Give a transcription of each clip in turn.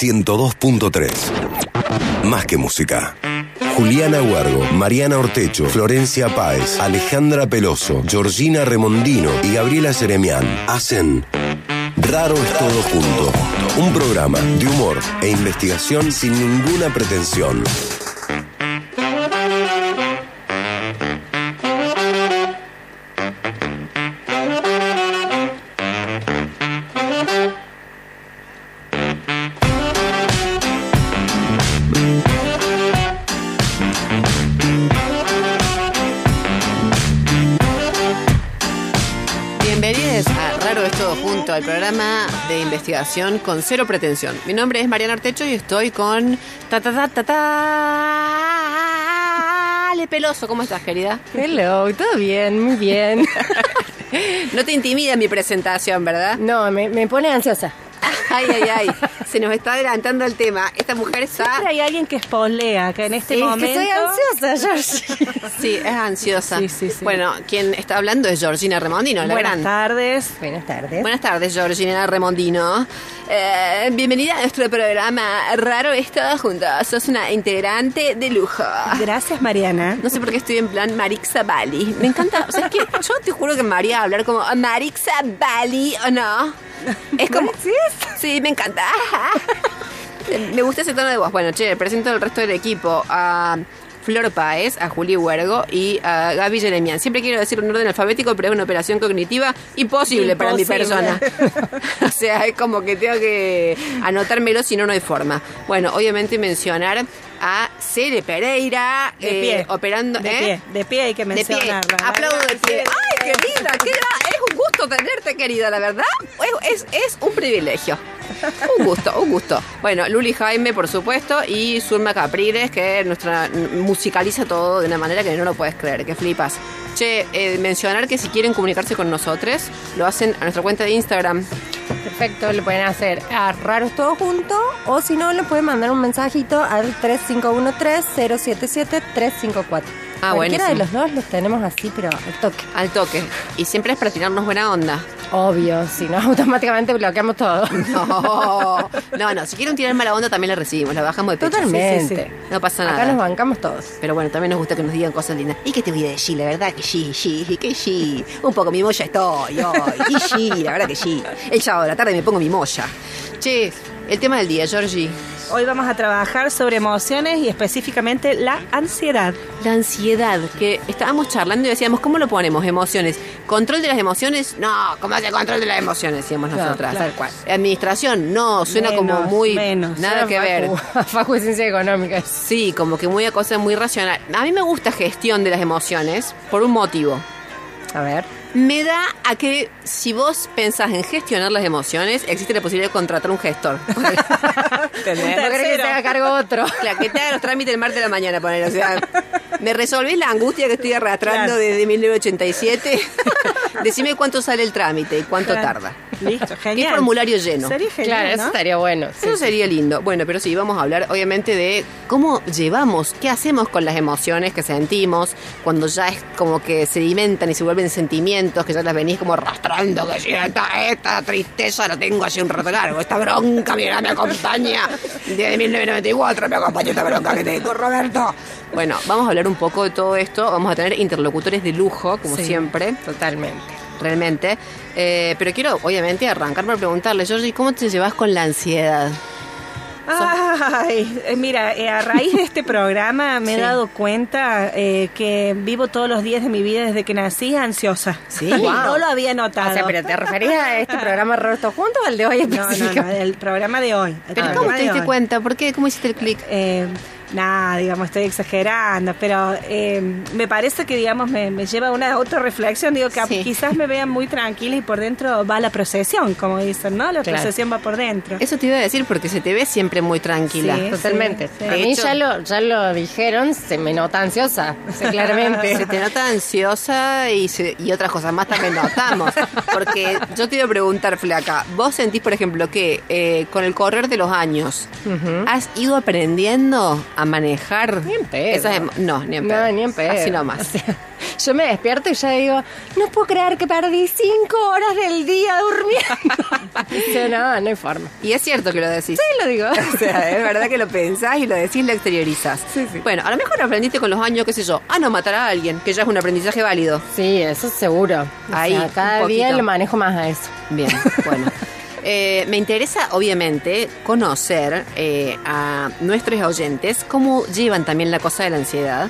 102.3. Más que música. Juliana Huargo, Mariana Ortecho, Florencia Páez, Alejandra Peloso, Georgina Remondino y Gabriela Seremián hacen Raro es todo junto. Un programa de humor e investigación sin ninguna pretensión. Investigación con cero pretensión. Mi nombre es Mariana Artecho y estoy con ta ta ta ta ta Ale Peloso, ¿cómo estás, querida? Hello, todo bien, muy bien. No te intimida mi presentación, ¿verdad? No, me, me pone ansiosa. Ay, ay, ay. Se nos está adelantando el tema. Esta mujer está. Siempre hay alguien que espolea, que en este Sí, es momento... que soy ansiosa, Georgie. Sí, es ansiosa. Sí, sí, sí. Bueno, quien está hablando es Georgina Remondino, la Buenas gran. tardes. Buenas tardes. Buenas tardes, Georgina Remondino. Eh, bienvenida a nuestro programa Raro es todo juntos. Sos una integrante de lujo. Gracias, Mariana. No sé por qué estoy en plan Marixa Bali. Me encanta. O sea, es que yo te juro que me haría hablar como Marixa Bali o no. Es como. Sí, me encanta. Me gusta ese tono de voz. Bueno, che, presento al resto del equipo. A Flor Paez, a Juli Huergo y a Gaby Jeremian. Siempre quiero decir un orden alfabético, pero es una operación cognitiva imposible, para mi persona. o sea, es como que tengo que anotármelo, si no, no hay forma. Bueno, obviamente mencionar a Cere Pereira, De eh, pie. operando. De ¿eh? pie, de pie hay que mencionarlo. Aplaudo de pie. ¡Ay, qué linda! qué gusto tenerte, querida, la verdad. Es, es, un privilegio. Un gusto, un gusto. Bueno, Luli Jaime, por supuesto, y Zulma Capriles, que nuestra musicaliza todo de una manera que no lo puedes creer, que flipas. Che, eh, mencionar que si quieren comunicarse con nosotros, lo hacen a nuestra cuenta de Instagram. Perfecto, lo pueden hacer a Raros Todo Junto o si no, le pueden mandar un mensajito al 3513-077-354. Ah, Cualquiera de los dos los tenemos así, pero al toque. Al toque. Y siempre es para tirarnos buena onda. Obvio, si no, automáticamente bloqueamos todo. No, no, no. Si quieren tirar mala onda, también la recibimos. La bajamos de pecho. Totalmente. Sí, sí, sí. No pasa Acá nada. nos bancamos todos. Pero bueno, también nos gusta que nos digan cosas lindas. ¿Y qué te voy a decir? La verdad que sí, sí, que sí. Un poco mi molla estoy hoy. Y sí, la verdad que sí. El sábado de la tarde me pongo mi molla. Che, el tema del día, Georgie. Hoy vamos a trabajar sobre emociones y específicamente la ansiedad. La ansiedad, que estábamos charlando y decíamos, ¿cómo lo ponemos? Emociones. ¿Control de las emociones? No, ¿cómo hace control de las emociones? Decíamos Claro, nosotras. tal cual. Administración, no, suena como muy... menos. Nada que ver. Facu de Ciencia Económica. Sí, como que muy a cosa muy racional. A mí me gusta gestión de las emociones por un motivo. A ver. Me da a que si vos pensás en gestionar las emociones, existe la posibilidad de contratar un gestor. No querés que se haga cargo otro. Claro, que te haga los trámites el martes de la mañana, poner. O sea, me resolvés la angustia que estoy arrastrando Claro. desde 1987. Decime cuánto sale el trámite y cuánto Claro. tarda. Listo, ¿Qué genial. formulario lleno? Sería genial, Claro, eso ¿no? estaría bueno. sí, Eso sí. sería lindo. Bueno, pero sí, vamos a hablar obviamente de cómo llevamos, qué hacemos con las emociones que sentimos cuando ya es como que sedimentan y se vuelven sentimientos, que ya las venís como arrastrando, que si esta, esta tristeza la tengo hace un rato largo, esta bronca, mira, me acompaña desde 1994, me acompaña esta bronca que tengo, Roberto. Bueno, vamos a hablar un poco de todo esto, vamos a tener interlocutores de lujo, como Sí, siempre Totalmente. Realmente. Eh, pero quiero, obviamente, arrancar por preguntarle, Georgie, ¿cómo te llevas con la ansiedad? Ay, eh, mira, eh, a raíz de este programa me Sí. he dado cuenta eh, que vivo todos los días de mi vida desde que nací ansiosa. Sí. Y Wow. no lo había notado. O sea, pero ¿te referías a este programa Roberto Junto o al de hoy No, no, no, el programa de hoy. ¿Pero cómo te diste cuenta? ¿Por qué? ¿Cómo hiciste el clic? Eh, nada, digamos, estoy exagerando, pero eh, me parece que, digamos, me, me lleva a una autorreflexión. Digo que Sí. quizás me vean muy tranquila y por dentro va la procesión, como dicen, ¿no? La Claro. procesión va por dentro. Eso te iba a decir porque se te ve siempre muy tranquila. Sí. Totalmente. sí. A De mí hecho- ya lo, ya lo dijeron, se me nota ansiosa, claramente. Se te nota ansiosa y, se- y otras cosas más también notamos. Porque yo te iba a preguntar, Flaca, ¿vos sentís, por ejemplo, que eh, con el correr de los años has ido aprendiendo a manejar Ni en pedo. esas No, ni en pedo. No, ni en pedo. Así nomás. O sea, Yo me despierto y ya digo, no puedo creer que perdí cinco horas del día durmiendo. No, no hay forma. Y es cierto que lo decís. Sí, lo digo. O sea, es verdad que lo pensás y lo decís, lo exteriorizás. Sí, sí. Bueno, a lo mejor aprendiste con los años, qué sé yo, a no matar a alguien, que ya es un aprendizaje válido. Sí, eso seguro. O Ahí, sea, cada día lo manejo más a eso. Bien, bueno. Eh, me interesa, obviamente, conocer eh, a nuestros oyentes cómo llevan también la cosa de la ansiedad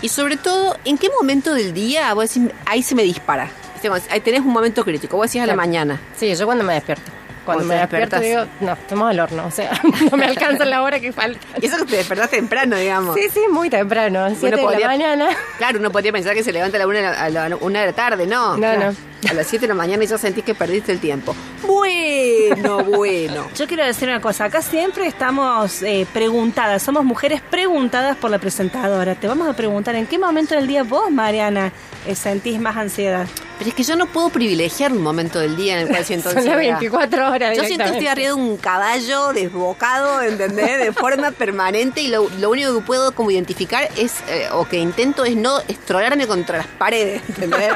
y sobre todo, en qué momento del día vos decís, ahí se me dispara. Cuando Ahí tenés un momento crítico, vos decís a la mañana. Sí, yo cuando me despierto. Cuando me despierto digo, no, estamos al horno. O sea, no me alcanza la hora que falta. Y eso que te despertás temprano, digamos. Sí, sí, muy temprano, 7 de la mañana. Claro, uno podría pensar que se levanta a la una, de la- a la una de la tarde, no. No, Claro. no. A las 7 de la mañana y ya sentís que perdiste el tiempo. Bueno, bueno. Yo quiero decir una cosa, acá siempre estamos eh, preguntadas, somos mujeres preguntadas por la presentadora. Te vamos a preguntar en qué momento del día vos, Mariana, eh, sentís más ansiedad. Pero es que yo no puedo privilegiar un momento del día en el cual siento Son las ansiedad. 24 horas. Yo siento que estoy arriba de un caballo desbocado, ¿entendés? De forma permanente y lo, lo único que puedo como identificar es, eh, o que intento es no estrolarme contra las paredes, ¿entendés?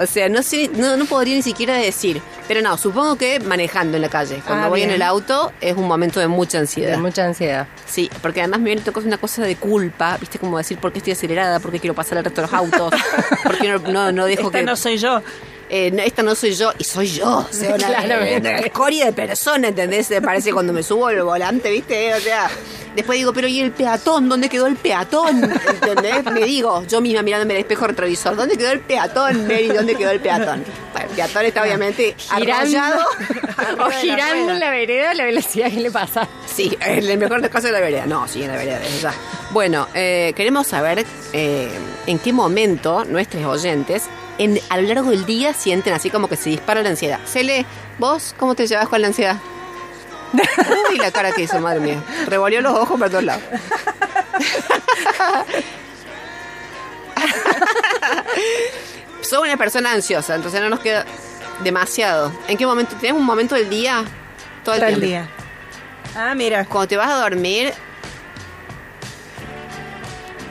O sea, no sé, no, no podría ni siquiera decir. Pero no, supongo que manejando en la calle. Cuando Ah, voy en el auto es un momento de mucha ansiedad. De mucha ansiedad. Sí, porque además me viene una cosa de culpa, ¿viste? Como decir por qué estoy acelerada, por qué quiero pasar al resto de los autos, por qué no, no, no dejo Esta que... no soy yo. Eh, no, esta no soy yo, y soy yo. O sea, una, Claramente. una escoria de persona, ¿entendés? Me parece cuando me subo al volante, ¿viste? O sea, después digo, pero ¿y el peatón? ¿Dónde quedó el peatón? ¿Entendés? Me digo, yo misma mirándome el espejo retrovisor, ¿dónde quedó el peatón, Mary? ¿Dónde quedó el peatón? Bueno, el peatón está obviamente Girando, arrollado. o girando en la vereda a la velocidad que le pasa. Sí, en el mejor de los casos de la vereda. No, sí, en la vereda, ya. Bueno, eh, queremos saber eh, en qué momento nuestros oyentes en, a lo largo del día sienten así como que se dispara la ansiedad. Cele, ¿vos cómo te llevas con la ansiedad? Uy, la cara que hizo, madre mía. Revolvió los ojos para todos lados. Soy una persona ansiosa, entonces no nos queda demasiado. ¿En qué momento? ¿Tenés un momento del día? Todo el Todo el día. Ah, mira. Cuando te vas a dormir,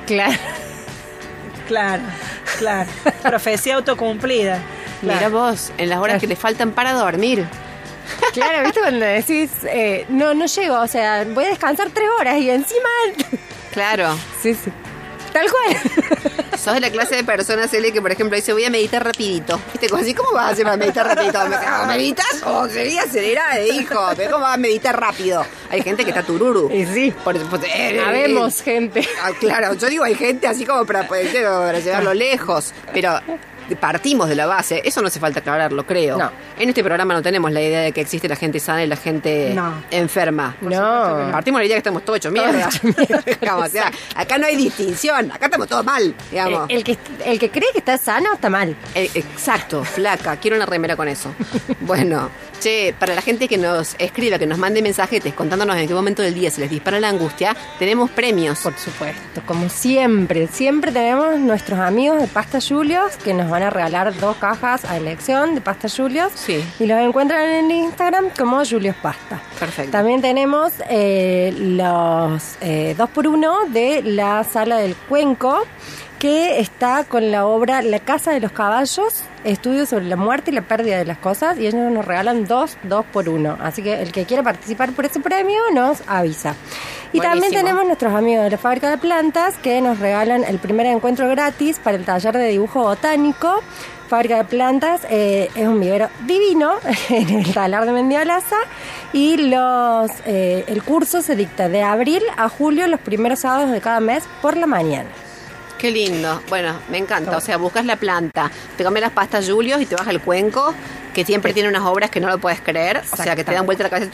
Claro. Claro, claro. Profecía autocumplida. mira Claro. vos, en las horas que le faltan para dormir. Claro, ¿viste? Cuando decís, eh, no, no llego, o sea, voy a descansar tres horas y encima. Claro. Sí, sí. Tal cual. Sos de la clase de personas, Eli, que por ejemplo dice, voy a meditar rapidito. ¿Viste? Como así, ¿cómo vas a hacer para meditar rapidito? ¿Me- ah, ¿Meditas? O sería acelerada, hijo. Pero ¿cómo vas a meditar rápido? Hay gente que está tururu. Y sí. Por, por- eh, eh, Habemos gente. Ah, claro, yo digo, hay gente así como para, poder- para llevarlo lejos, pero partimos de la base, eso no hace falta aclararlo, creo. No. En este programa no tenemos la idea de que existe la gente sana y la gente No. enferma. No. Partimos de la idea que estamos todos hechos mierda. Digamos, o sea, acá no hay distinción, acá estamos todos mal, digamos. El, el que, el que cree que está sano está mal. Eh, Exacto, flaca, quiero una remera con eso. Bueno, che, para la gente que nos escriba, que nos mande mensajetes contándonos en qué momento del día se les dispara la angustia, tenemos premios. Por supuesto, como siempre, siempre tenemos nuestros amigos de Pasta Julios que nos van a regalar dos cajas a elección de Pasta Julios. Sí. Y los encuentran en Instagram como Julios Pasta. Perfecto. También tenemos eh, los eh, dos por uno de la Sala del Cuenco que está con la obra La Casa de los Caballos, estudio sobre la muerte y la pérdida de las cosas, y ellos nos regalan dos, dos por uno. Así que el que quiera participar por ese premio nos avisa. Y también tenemos nuestros amigos de la Fábrica de Plantas que nos regalan el primer encuentro gratis para el taller de dibujo botánico. Fábrica de Plantas eh, es un vivero divino en el talar de Mendiolaza y los eh, el curso se dicta de abril a julio los primeros sábados de cada mes por la mañana. Qué lindo. Bueno, me encanta. O sea, buscas la planta, te comes las pastas Julios y te vas al cuenco, que siempre tiene unas obras que no lo puedes creer. O sea, que te dan vuelta la cabeza.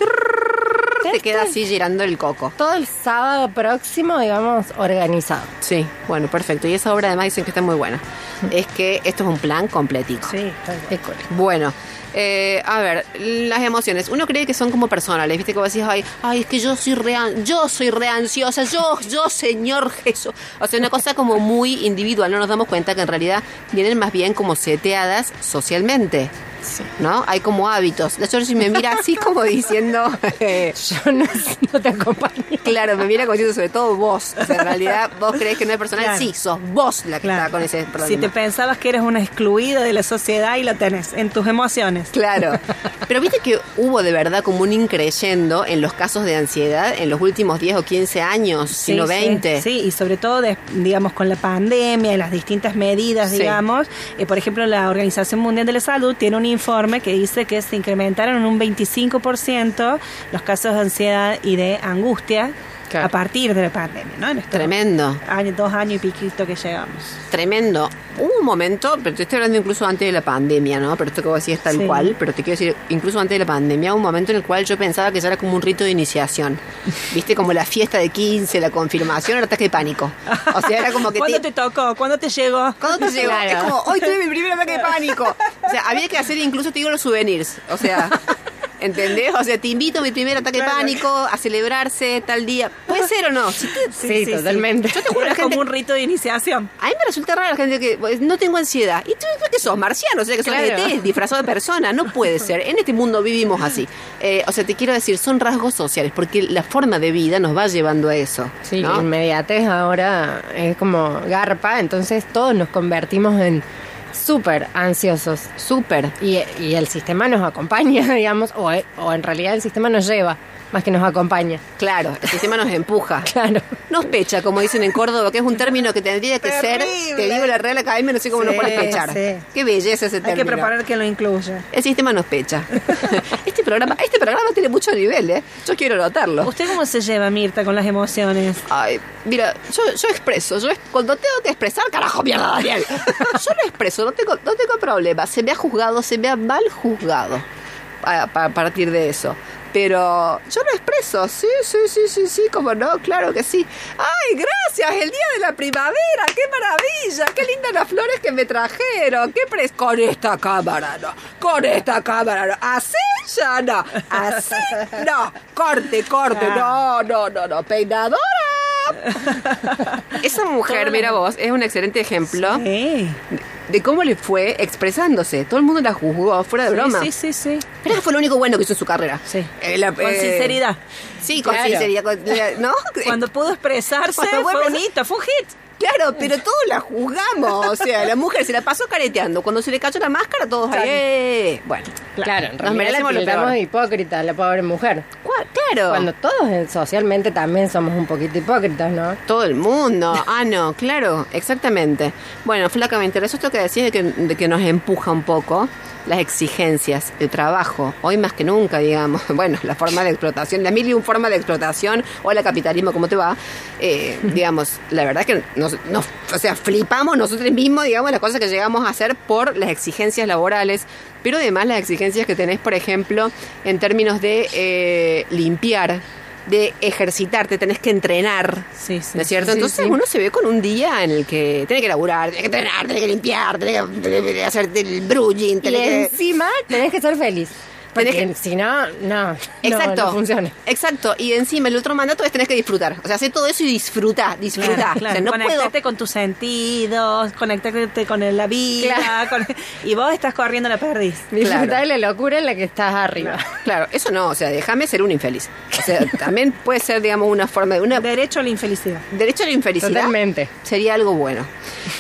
Te queda así girando el coco. Todo el sábado próximo, digamos, organizado. Sí, bueno, perfecto. Y esa obra además dicen que está muy buena. Es que esto es un plan completico. Sí, École. Bueno, eh, a ver, las emociones. Uno cree que son como personales, ¿viste? Como decís, ay, ay, es que yo soy re, yo soy re ansiosa, yo, yo, Señor Jesús. O sea, una cosa como muy individual. No nos damos cuenta que en realidad vienen más bien como seteadas socialmente. ¿No? Hay como hábitos. La Georgie me mira así como diciendo, eh, Yo no, no te acompaño. claro, me mira como diciendo sobre todo vos. O sea, en realidad vos crees que no es personal, Claro. sí, sos vos la que Claro. está con ese problema. Si te pensabas que eres una excluida de la sociedad y lo tenés en tus emociones. Claro. Pero viste que hubo de verdad como un increyendo en los casos de ansiedad en los últimos 10 o 15 años, Sí, sino sí, 20. Sí, y sobre todo, de- digamos, con la pandemia y las distintas medidas, digamos. eh, por ejemplo, la Organización Mundial de la Salud tiene un informe que dice que se incrementaron en un 25% los casos de ansiedad y de angustia Claro. a partir de la pandemia, ¿no? En estos Tremendo. años, dos años y piquito que llegamos. Tremendo. Hubo un momento, pero te estoy hablando incluso antes de la pandemia, ¿no? Pero esto que vos decís es tal Sí. cual, pero te quiero decir, incluso antes de la pandemia, hubo un momento en el cual yo pensaba que ya era como un rito de iniciación. ¿Viste? Como la fiesta de 15, la confirmación, el ataque de pánico. O sea, era como que ¿Cuándo te tocó? ¿Cuándo te llegó? ¿Cuándo te llegó? Claro. Es como, hoy tuve mi primer ataque de pánico. O sea, había que hacer incluso, te digo, los souvenirs. O sea, ¿entendés? O sea, te invito a mi primer ataque Claro. de pánico, a celebrarse tal día. ¿Puede ser o no? Sí, totalmente. Yo te juro, gente- como un rito de iniciación. A mí me resulta raro la gente que pues, no tengo ansiedad. ¿Y tú qué sos? Marciano, o sea, que sos Claro. ET, disfrazado de persona. No puede ser. En este mundo vivimos así. Eh, o sea, te quiero decir, son rasgos sociales, porque la forma de vida nos va llevando a eso. Sí, ¿no? inmediatez ahora es como garpa, entonces todos nos convertimos en súper ansiosos. Súper. Y, y el sistema nos acompaña, digamos, o, o en realidad el sistema nos lleva, más que nos acompaña. Claro, el sistema nos empuja. Claro. Nos pecha, como dicen en Córdoba, que es un término que tendría que ser, Terrible. te digo la Real Academia, no sé cómo nos Sí, pone pechar. sí. Qué belleza ese Hay término. que preparar que lo incluya. El sistema nos pecha. este programa, este programa tiene mucho nivel, ¿eh? Yo quiero notarlo. ¿Usted cómo se lleva, Mirta, con las emociones? Ay, mira, yo, yo expreso, yo cuando tengo que expresar, carajo, mierda, Daniel. Yo lo expreso, no tengo, no tengo problema. Se me ha juzgado, se me ha mal juzgado a partir de eso. Pero yo lo expreso, sí, sí, sí, sí, sí, como no, claro que sí. ¡Ay, gracias! El día de la primavera, qué maravilla, qué lindas las flores que me trajeron, qué pres... Con esta cámara, no, con esta cámara, no. Así ya no, así no, corte, corte, no, no, no, no, peinadora. Esa mujer, mira vos, es un excelente ejemplo Sí. de cómo le fue expresándose. Todo el mundo la juzgó, fuera de broma. Sí, sí, sí. Pero eso fue lo único bueno que hizo en su carrera. Sí. Eh, la- Con eh, sinceridad. Sí, con Claro. sinceridad. con- ¿No? Cuando pudo expresarse, Cuando fue pudo un hito, fue un hit. Claro, pero todos la juzgamos. O sea, la mujer se la pasó careteando. Cuando se le cayó la máscara, todos ahí. "Eh". Bueno, Claro, en nos merecemos la lo peor. tildamos de hipócrita, la pobre mujer. Claro. Cuando todos socialmente también somos un poquito hipócritas, ¿no? Todo el mundo. Ah, no, claro, exactamente. Bueno, flaca, me interesó esto que decís de que, de que nos empuja un poco las exigencias, el trabajo, hoy más que nunca, digamos. Bueno, la forma de explotación, la mil y un forma de explotación, o el capitalismo, ¿cómo te va? Eh, digamos, la verdad es que nos, nos- o sea, flipamos nosotros mismos, digamos, las cosas que llegamos a hacer por las exigencias laborales, pero además las exigencias que tenés, por ejemplo, en términos de eh, limpiar, de ejercitarte, tenés que entrenar. Sí, sí. ¿No es cierto? Sí, Entonces uno se ve con un día en el que tiene que laburar, tiene que entrenar, tiene que limpiar, tiene que, hacerte el brushing, Y tiene que... encima tenés que ser feliz. Porque Tenés si no, no, Exacto. no, no funciona. Exacto. Y encima el otro mandato es tenés que disfrutar. O sea, hacer todo eso y disfrutar, disfrutar. Claro, O sea, claro. no conectarte puedo... con tus sentidos, conectarte con la vida. Claro. con- y vos estás corriendo la perdiz. Disfrutar la locura en la que estás arriba. Claro, eso no, o sea, déjame ser un infeliz. O sea, también puede ser, digamos, una forma de una Derecho a la infelicidad. derecho a la infelicidad. Totalmente. Sería algo bueno.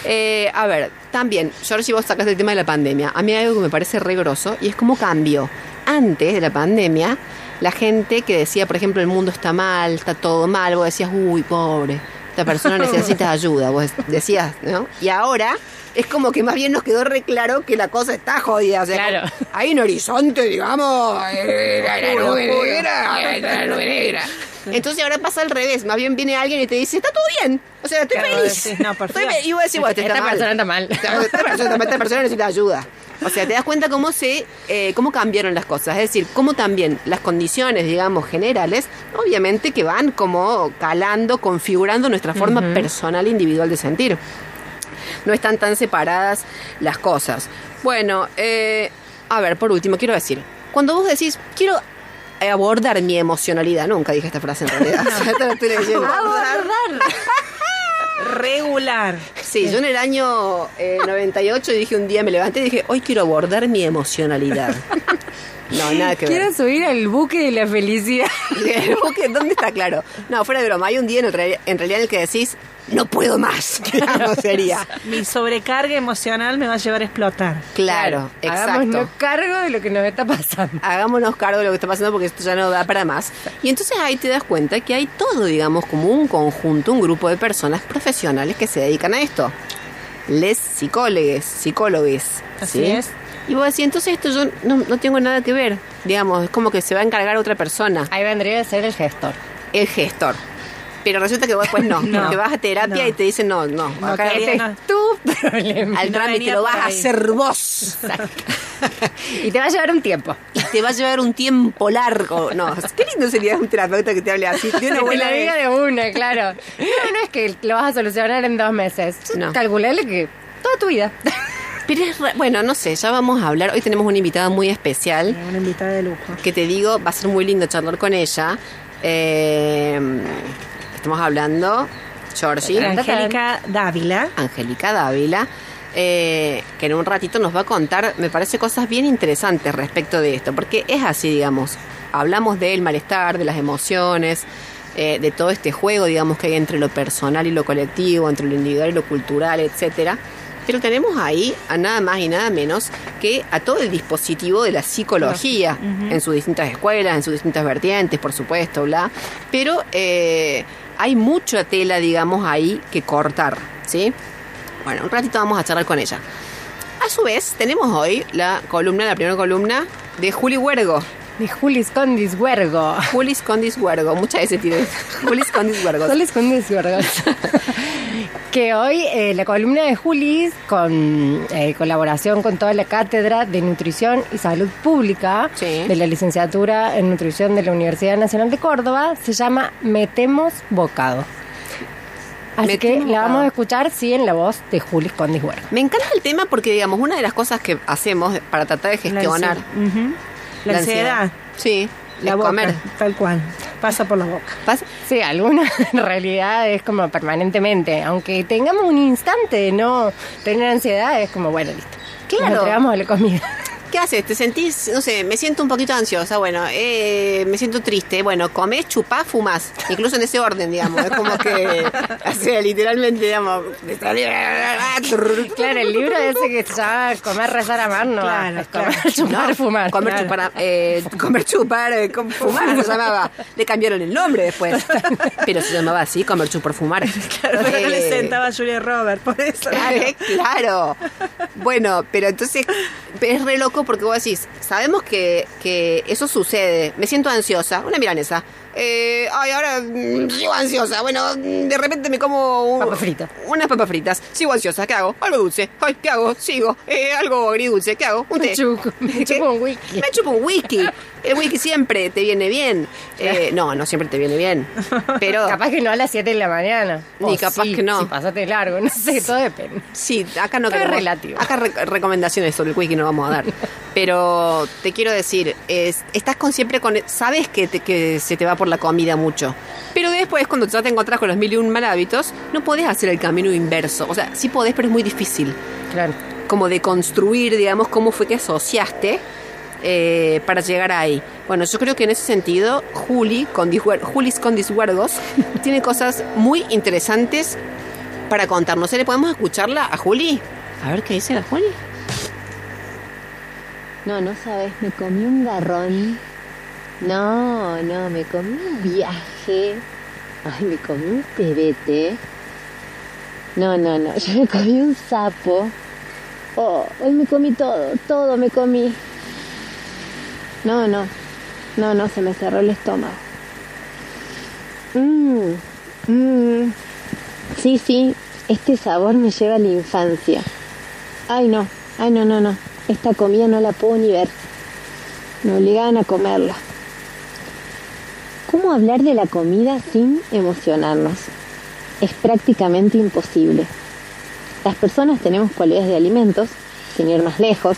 Eh, a ver, también, yo si vos sacaste el tema de la pandemia, a mí hay algo que me parece re grosso y es cómo cambió. Antes de la pandemia, la gente que decía, por ejemplo, el mundo está mal, está todo mal, vos decías, uy, pobre, esta persona necesita ayuda, vos decías, ¿no? Y ahora es como que más bien nos quedó re claro que la cosa está jodida. O sea, Claro. hay un horizonte, digamos, eh, la, la nube negra, la nube negra. Entonces ahora pasa al revés, más bien viene alguien y te dice, está todo bien, o sea, estoy Claro, feliz. decís, no, por Estoy fe- y vos decís, bueno, Esta está mal. persona está mal. Esta, esta persona, esta persona necesita ayuda. O sea, te das cuenta cómo se, eh, cómo cambiaron las cosas. Es decir, cómo también las condiciones, digamos, generales, obviamente que van como calando, configurando nuestra forma personal e individual de sentir. No están tan separadas las cosas. Bueno, eh, a ver, por último, quiero decir, cuando vos decís, quiero abordar mi emocionalidad, nunca dije esta frase en realidad. O sea, te estoy leyendo. Regular. Sí, yo en el año eh, 98 dije un día, me levanté y dije, hoy quiero abordar mi emocionalidad. No, nada que ver. Quiero subir al buque de la felicidad. El buque, ¿Dónde está claro? No, fuera de broma. Hay un día en, el real- en realidad en el que decís, no puedo más. Claro, sería. Mi sobrecarga emocional me va a llevar a explotar. Claro, Hagámonos exacto. cargo de lo que nos está pasando. Hagámonos cargo de lo que está pasando porque esto ya no da para más. Y entonces ahí te das cuenta que hay todo, digamos, como un conjunto, un grupo de personas profesionales que se dedican a esto. Les psicólogos, psicólogos. Así ¿sí? es. Y vos decís, entonces esto yo no, no tengo nada que ver. Digamos, es como que se va a encargar otra persona. Ahí vendría a ser el gestor. el gestor. Pero resulta que vos después no, No, porque vas a terapia no. y te dicen, no, no, acá este- no. Tu problema. al trámite lo vas a hacer vos. Y te va a llevar un tiempo. Y te va a llevar un tiempo largo. No, qué lindo sería un terapeuta que te hable así. De una buena la vez. de una, claro. No, no es que lo vas a solucionar en dos meses. No. Calculale que toda tu vida. Pero es re- bueno, no sé, ya vamos a hablar. Hoy tenemos una invitada muy especial Una invitada de lujo. que te digo, va a ser muy lindo charlar con ella. Eh, estamos hablando, Georgie. Angélica Dávila. Angélica Dávila, eh, que en un ratito nos va a contar, me parece, cosas bien interesantes respecto de esto, porque es así, digamos, hablamos del malestar, de las emociones, eh, de todo este juego, digamos, que hay entre lo personal y lo colectivo, entre lo individual y lo cultural, etcétera. Pero tenemos ahí a nada más y nada menos que a todo el dispositivo de la psicología, en sus distintas escuelas, en sus distintas vertientes, por supuesto, bla. Pero eh, hay mucha tela, digamos, ahí que cortar, ¿sí? Bueno, un ratito vamos a charlar con ella. A su vez, tenemos hoy la columna, la primera columna de Juli Huergo. De Julis Condis Huergo. Julis Condis Huergo, muchas veces tiene. Julis Condis Huergo. Julis Condis Huergo. que hoy eh, la columna de Julis, con eh, colaboración con toda la cátedra de Nutrición y Salud Pública Sí. de la licenciatura en Nutrición de la Universidad Nacional de Córdoba, se llama Metemos Bocado. Así Metemos que la vamos bocado. a escuchar, sí, en la voz de Julis Condis Huergo. Me encanta el tema porque, digamos, una de las cosas que hacemos para tratar de gestionar. La ansiedad. Sí, La es boca, comer. tal cual. Pasa por la boca. Pasa- Sí, alguna en realidad es como permanentemente. Aunque tengamos un instante de no tener ansiedad, es como, bueno, listo. Claro. Nos entregamos a la comida. ¿Qué haces? ¿Te sentís, no sé, me siento un poquito ansiosa? Bueno, eh, me siento triste. Bueno, comés, chupás, fumás. Incluso en ese orden, digamos. Es como que, o sea, literalmente, digamos... Claro, el libro ese que se llama Comer, rezar, amar, no. Claro, Es comer, claro. chupar, No, fumar. Comer, Claro. chupar, eh, comer, chupar, eh, com- fumar se llamaba. Le cambiaron el nombre después. Pero se llamaba así, comer, chupar, fumar. Pero no le Eh, sentaba a Julia Robert, por eso. Claro, claro. Bueno, pero entonces es re loco porque vos decís, sabemos que, que eso sucede. Me siento ansiosa. Una milanesa. Eh, ay, ahora mm, sigo ansiosa. Bueno, de repente me como un- Papas fritas. unas papas fritas. Sigo ansiosa. ¿Qué hago? Algo dulce. Ay, ¿qué hago? Sigo. Eh, algo agridulce. ¿Qué hago? Un té. Me chupo- me ¿Qué? chupo un whisky. Me chupo un whisky. El whisky siempre te viene bien. Eh, no, no siempre te viene bien. Pero Capaz que no a las 7 de la mañana. Ni O capaz sí, que no. Si pasaste largo, no sé, todo depende. Sí, acá no Todo es queremos. relativo. Acá re- recomendaciones sobre el whisky no vamos a dar. Pero te quiero decir, es- estás con siempre con. Sabes que, te- que se te va por la comida mucho. Pero después, cuando ya te encontrás con los mil y un mal hábitos, no podés hacer el camino inverso. O sea, sí podés, pero es muy difícil. Claro. Como de construir, digamos, cómo fue que asociaste eh, para llegar ahí. Bueno, yo creo que en ese sentido, Juli, con Julis con Dishuergos, tiene cosas muy interesantes para contarnos. ¿Le podemos escucharla a Juli? A ver qué dice la Juli. No, no sabes, me comí un garrón. No, no, me comí un viaje. Ay, me comí un pebete. No, no, no, yo me comí un sapo. Oh, hoy me comí todo, todo me comí. No, no, no, no, se me cerró el estómago. Mmm, mmm. Sí, sí, este sabor me lleva a la infancia. Ay, no, ay, no, no, no. Esta comida no la puedo ni ver. Me obligaban a comerla. ¿Cómo hablar de la comida sin emocionarnos? Es prácticamente imposible. Las personas tenemos cualidades de alimentos, sin ir más lejos.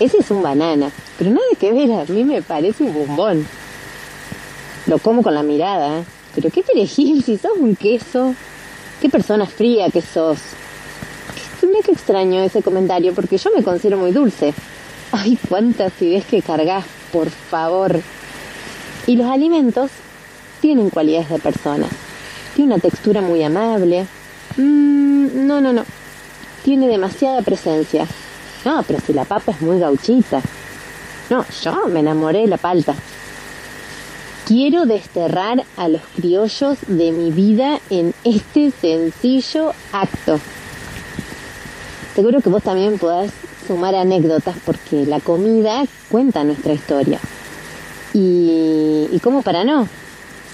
Ese es un banana, pero nada que ver, a mí me parece un bombón. Lo como con la mirada, ¿eh? Pero qué perejil, si sos un queso. Qué persona fría que sos. Mira que extraño ese comentario porque yo me considero muy dulce. Ay, cuánta acidez que cargas, por favor. Y los alimentos tienen cualidades de personas. Tiene una textura muy amable. Mm, no, no, no. Tiene demasiada presencia. No, pero si la papa es muy gauchita. No, yo me enamoré de la palta. Quiero desterrar a los criollos de mi vida en este sencillo acto. Seguro que vos también podás sumar anécdotas porque la comida cuenta nuestra historia. Y, y cómo para no,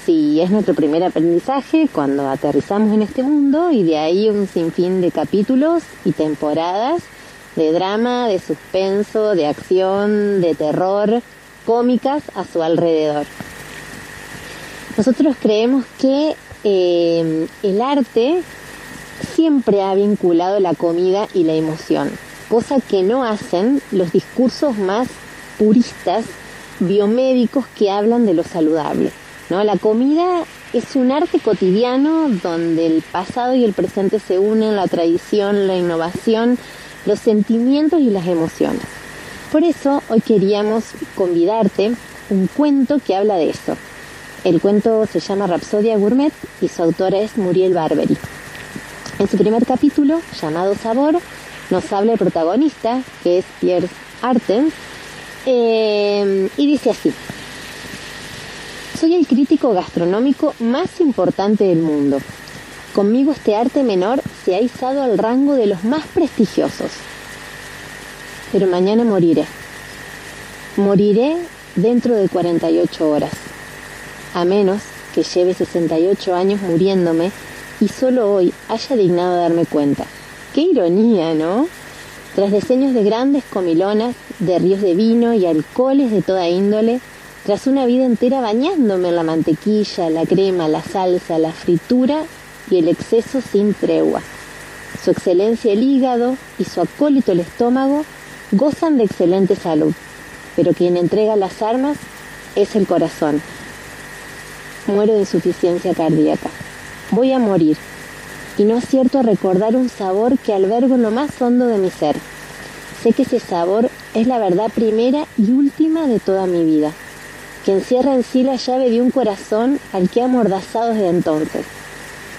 si es nuestro primer aprendizaje cuando aterrizamos en este mundo y de ahí un sinfín de capítulos y temporadas de drama, de suspenso, de acción, de terror, cómicas a su alrededor. Nosotros creemos que eh, el arte siempre ha vinculado la comida y la emoción, cosa que no hacen los discursos más puristas biomédicos que hablan de lo saludable. ¿no? La comida es un arte cotidiano donde el pasado y el presente se unen, la tradición, la innovación, los sentimientos y las emociones. Por eso hoy queríamos convidarte un cuento que habla de eso, el cuento se llama Rapsodia Gourmet y su autora es Muriel Barberi. En su primer capítulo, llamado Sabor, nos habla el protagonista, que es Pierre Artens, eh, y dice así. Soy el crítico gastronómico más importante del mundo. Conmigo este arte menor se ha izado al rango de los más prestigiosos. Pero mañana moriré. Moriré dentro de 48 horas a menos que lleve 68 años muriéndome y solo hoy haya dignado darme cuenta. Qué ironía, ¿no? Tras decenios de grandes comilonas, de ríos de vino y alcoholes de toda índole, tras una vida entera bañándome en la mantequilla, la crema, la salsa, la fritura y el exceso sin tregua. Su excelencia el hígado y su acólito el estómago gozan de excelente salud, pero quien entrega las armas es el corazón, muero de insuficiencia cardíaca. Voy a morir. Y no acierto a recordar un sabor que albergo en lo más hondo de mi ser. Sé que ese sabor es la verdad primera y última de toda mi vida, que encierra en sí la llave de un corazón al que he amordazado desde entonces.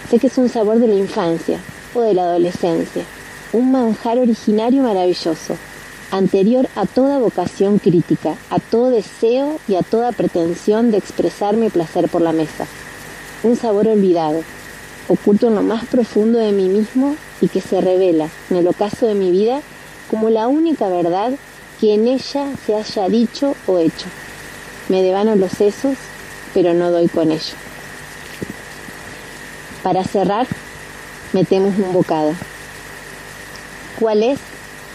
Sé que es un sabor de la infancia o de la adolescencia, un manjar originario maravilloso, anterior a toda vocación crítica, a todo deseo y a toda pretensión de expresar mi placer por la mesa. Un sabor olvidado, oculto en lo más profundo de mí mismo y que se revela en el ocaso de mi vida como la única verdad que en ella se haya dicho o hecho. Me devano los sesos, pero no doy con ello. Para cerrar, metemos un bocado. ¿Cuál es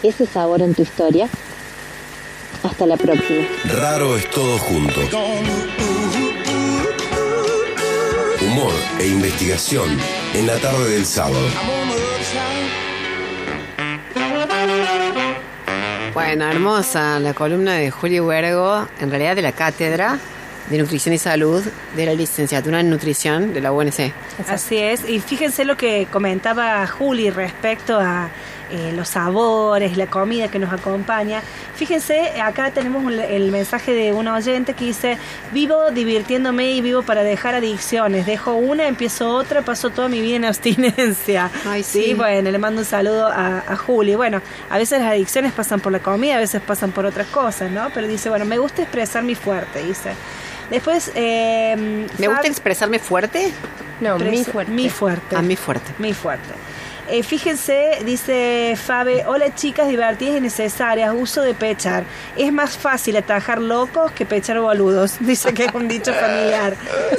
ese sabor en tu historia. Hasta la próxima. Raro es todo junto. Humor e investigación en la tarde del sábado. Bueno, hermosa la columna de Julio Huergo, en realidad de la cátedra de Nutrición y Salud de la licenciatura en Nutrición de la UNC. Así es, y fíjense lo que comentaba Juli respecto a eh, los sabores, la comida que nos acompaña. Fíjense, acá tenemos el mensaje de una oyente que dice, vivo divirtiéndome y vivo para dejar adicciones. Dejo una, empiezo otra, paso toda mi vida en abstinencia. Ay, sí. bueno, le mando un saludo a, a Juli. Bueno, a veces las adicciones pasan por la comida, a veces pasan por otras cosas, ¿no? Pero dice, bueno, me gusta expresarme fuerte, dice. Después... Eh, ¿Me gusta expresarme fuerte? No, mi fuerte. Mi fuerte. A mi fuerte. Mi fuerte. Eh, fíjense, dice Fabe, hola chicas divertidas y necesarias, uso de pechar. Es más fácil atajar locos que pechar boludos, dice que es un dicho familiar.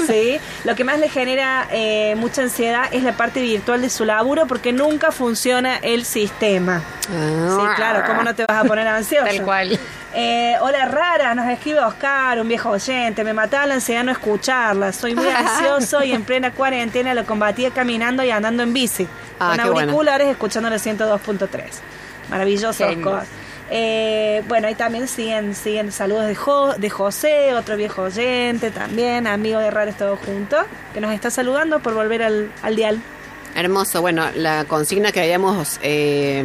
¿sí? Lo que más le genera eh, mucha ansiedad es la parte virtual de su laburo porque nunca funciona el sistema. Ah. sí, claro, ¿cómo no te vas a poner ansioso? Tal cual. Eh, hola rara, nos escribe Oscar, un viejo oyente. Me mataba la ansiedad no escucharla. Soy muy ansioso y en plena cuarentena lo combatía caminando y andando en bici. Ah, con auriculares escuchando el 102.3. Maravilloso, Oscar. Eh, bueno, ahí también siguen, siguen saludos de, de José, otro viejo oyente también, amigo de Rares Todos Juntos, que nos está saludando por volver al, al dial. Hermoso. Bueno, la consigna que habíamos eh,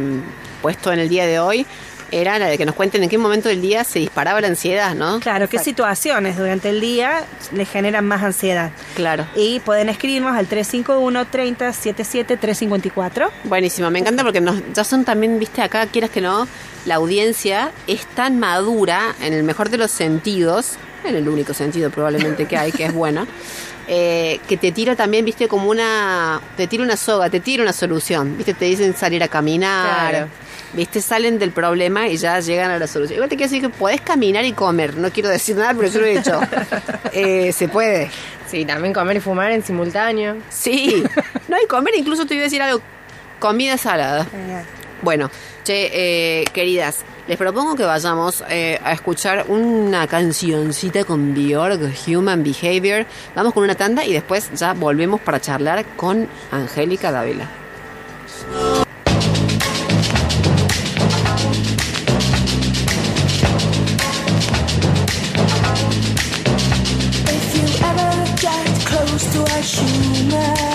puesto en el día de hoy era la de que nos cuenten en qué momento del día se disparaba la ansiedad, ¿no? Claro, qué situaciones durante el día les generan más ansiedad. Claro. Y pueden escribirnos al 351 30 77 354. Buenísimo, me encanta porque nos, ya son también, viste, acá quieras que no, la audiencia es tan madura en el mejor de los sentidos, en el único sentido probablemente que hay, que es buena, eh, que te tira también, viste, como una, te tira una soga, te tira una solución, viste, te dicen salir a caminar. Claro. Viste, salen del problema y ya llegan a la solución. Igual te quiero decir que podés caminar y comer. No quiero decir nada, pero yo lo he hecho. Eh, se puede. Sí, también comer y fumar en simultáneo. Sí. No hay comer, incluso te iba a decir algo. Comida salada. Bueno, che, eh, queridas, les propongo que vayamos eh, a escuchar una cancioncita con Björk, Human Behavior. Vamos con una tanda y después ya volvemos para charlar con Angélica Dávila. Human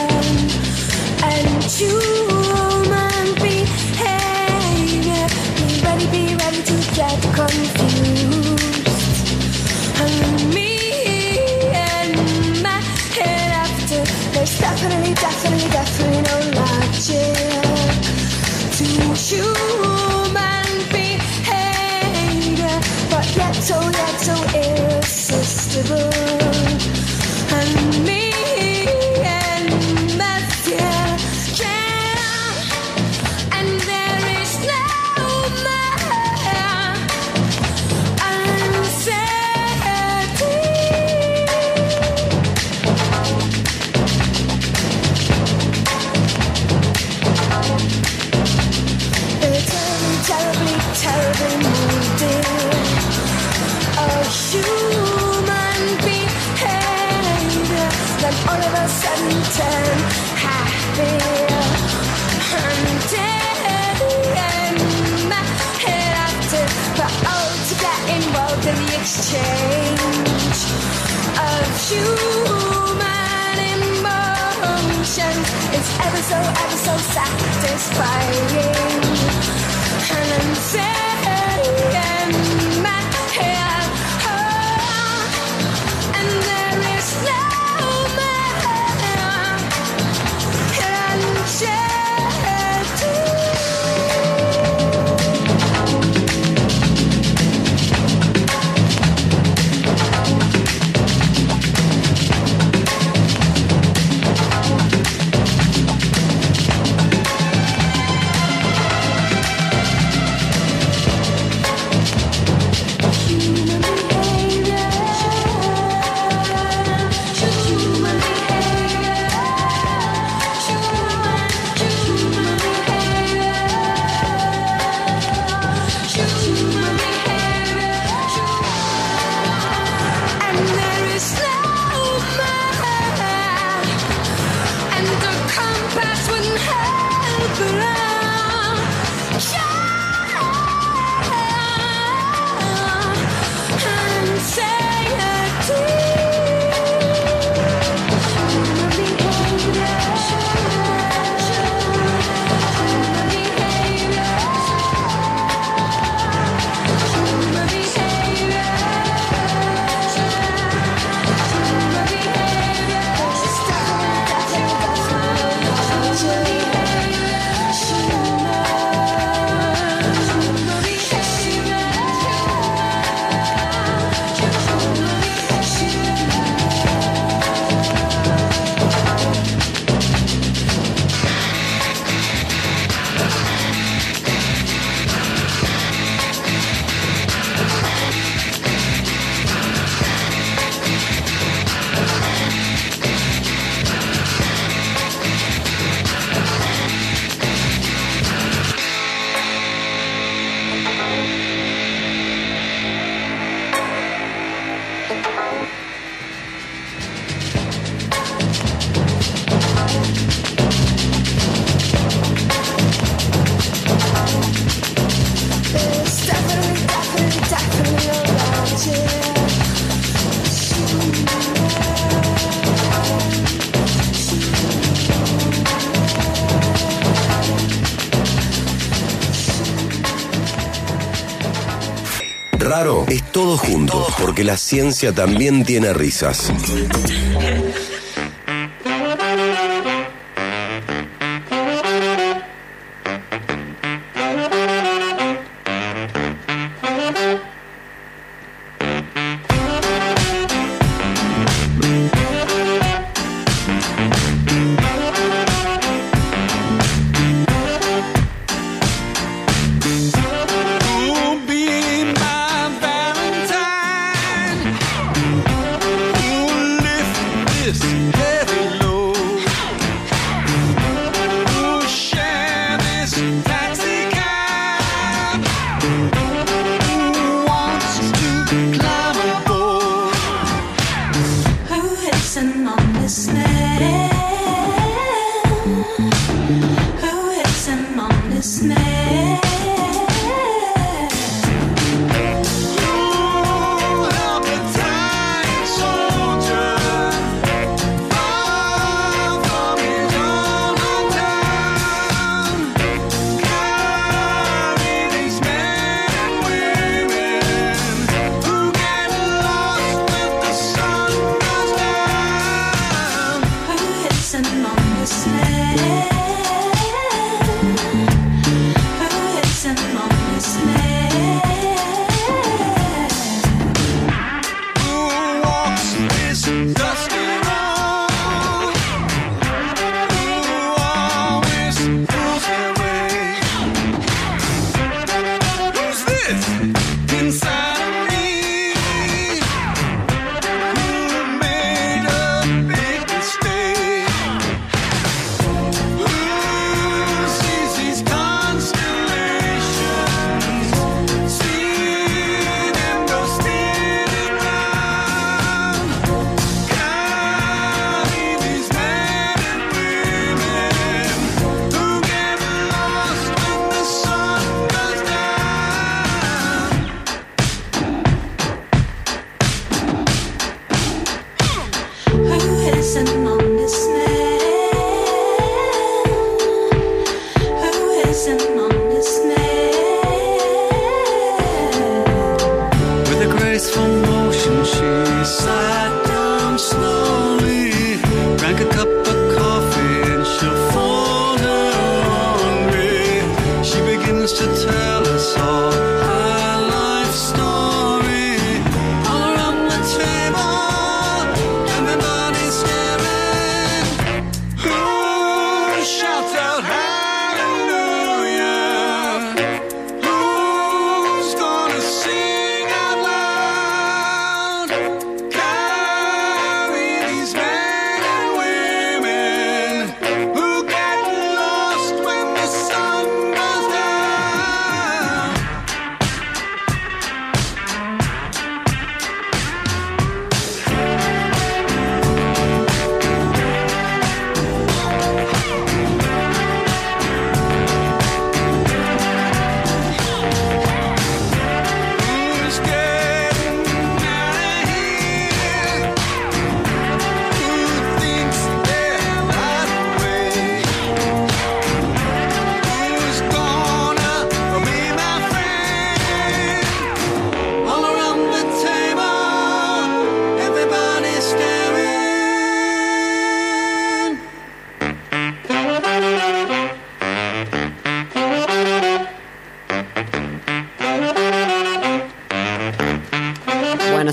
porque la ciencia también tiene risas.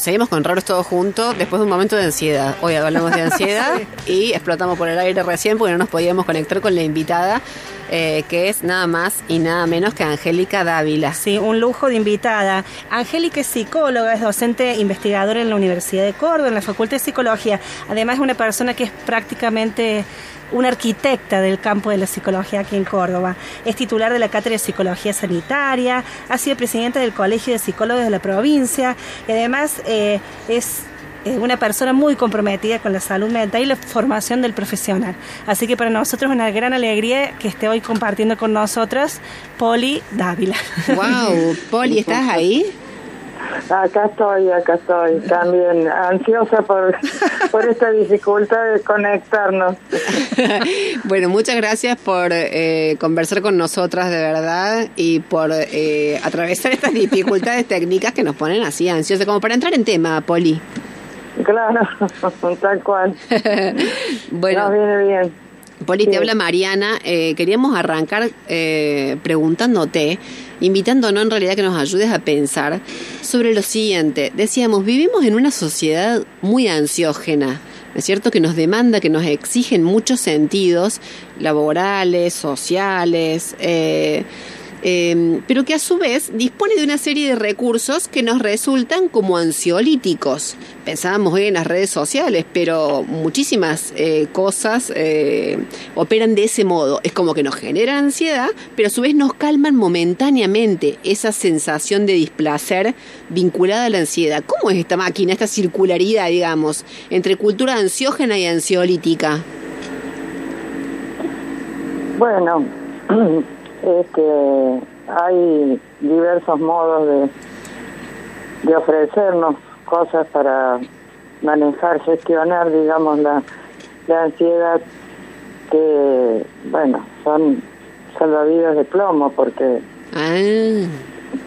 Seguimos con raros todos juntos después de un momento de ansiedad. Hoy hablamos de ansiedad y explotamos por el aire recién porque no nos podíamos conectar con la invitada, eh, que es nada más y nada menos que Angélica Dávila. Sí, un lujo de invitada. Angélica es psicóloga, es docente investigadora en la Universidad de Córdoba, en la Facultad de Psicología. Además es una persona que es prácticamente una arquitecta del campo de la psicología aquí en Córdoba. Es titular de la Cátedra de Psicología Sanitaria, ha sido presidenta del Colegio de Psicólogos de la provincia y además eh, es eh, una persona muy comprometida con la salud mental y la formación del profesional. Así que para nosotros es una gran alegría que esté hoy compartiendo con nosotros Poli Dávila. Wow, Poli, ¿estás ahí? Acá estoy, acá estoy, también ansiosa por, por esta dificultad de conectarnos. bueno, muchas gracias por eh, conversar con nosotras de verdad y por eh, atravesar estas dificultades técnicas que nos ponen así ansiosos, como para entrar en tema, Poli. Claro, tal cual. bueno, Nos viene bien. Poli, te Sí. habla Mariana. Eh, queríamos arrancar eh, preguntándote, invitándonos en realidad que nos ayudes a pensar sobre lo siguiente. Decíamos, vivimos en una sociedad muy ansiógena. ¿No es cierto? Que nos demanda, que nos exige en muchos sentidos, laborales, sociales, eh, eh, pero que a su vez dispone de una serie de recursos que nos resultan como ansiolíticos. Pensábamos hoy en las redes sociales, pero muchísimas eh, cosas eh, operan de ese modo. Es como que nos generan ansiedad, pero a su vez nos calman momentáneamente esa sensación de displacer vinculada a la ansiedad. ¿Cómo es esta máquina, esta circularidad, digamos, entre cultura ansiógena y ansiolítica? Bueno, es que hay diversos modos de, de ofrecernos cosas para manejar, gestionar, digamos, la, la ansiedad que, bueno, son salvavidas de plomo porque Ah,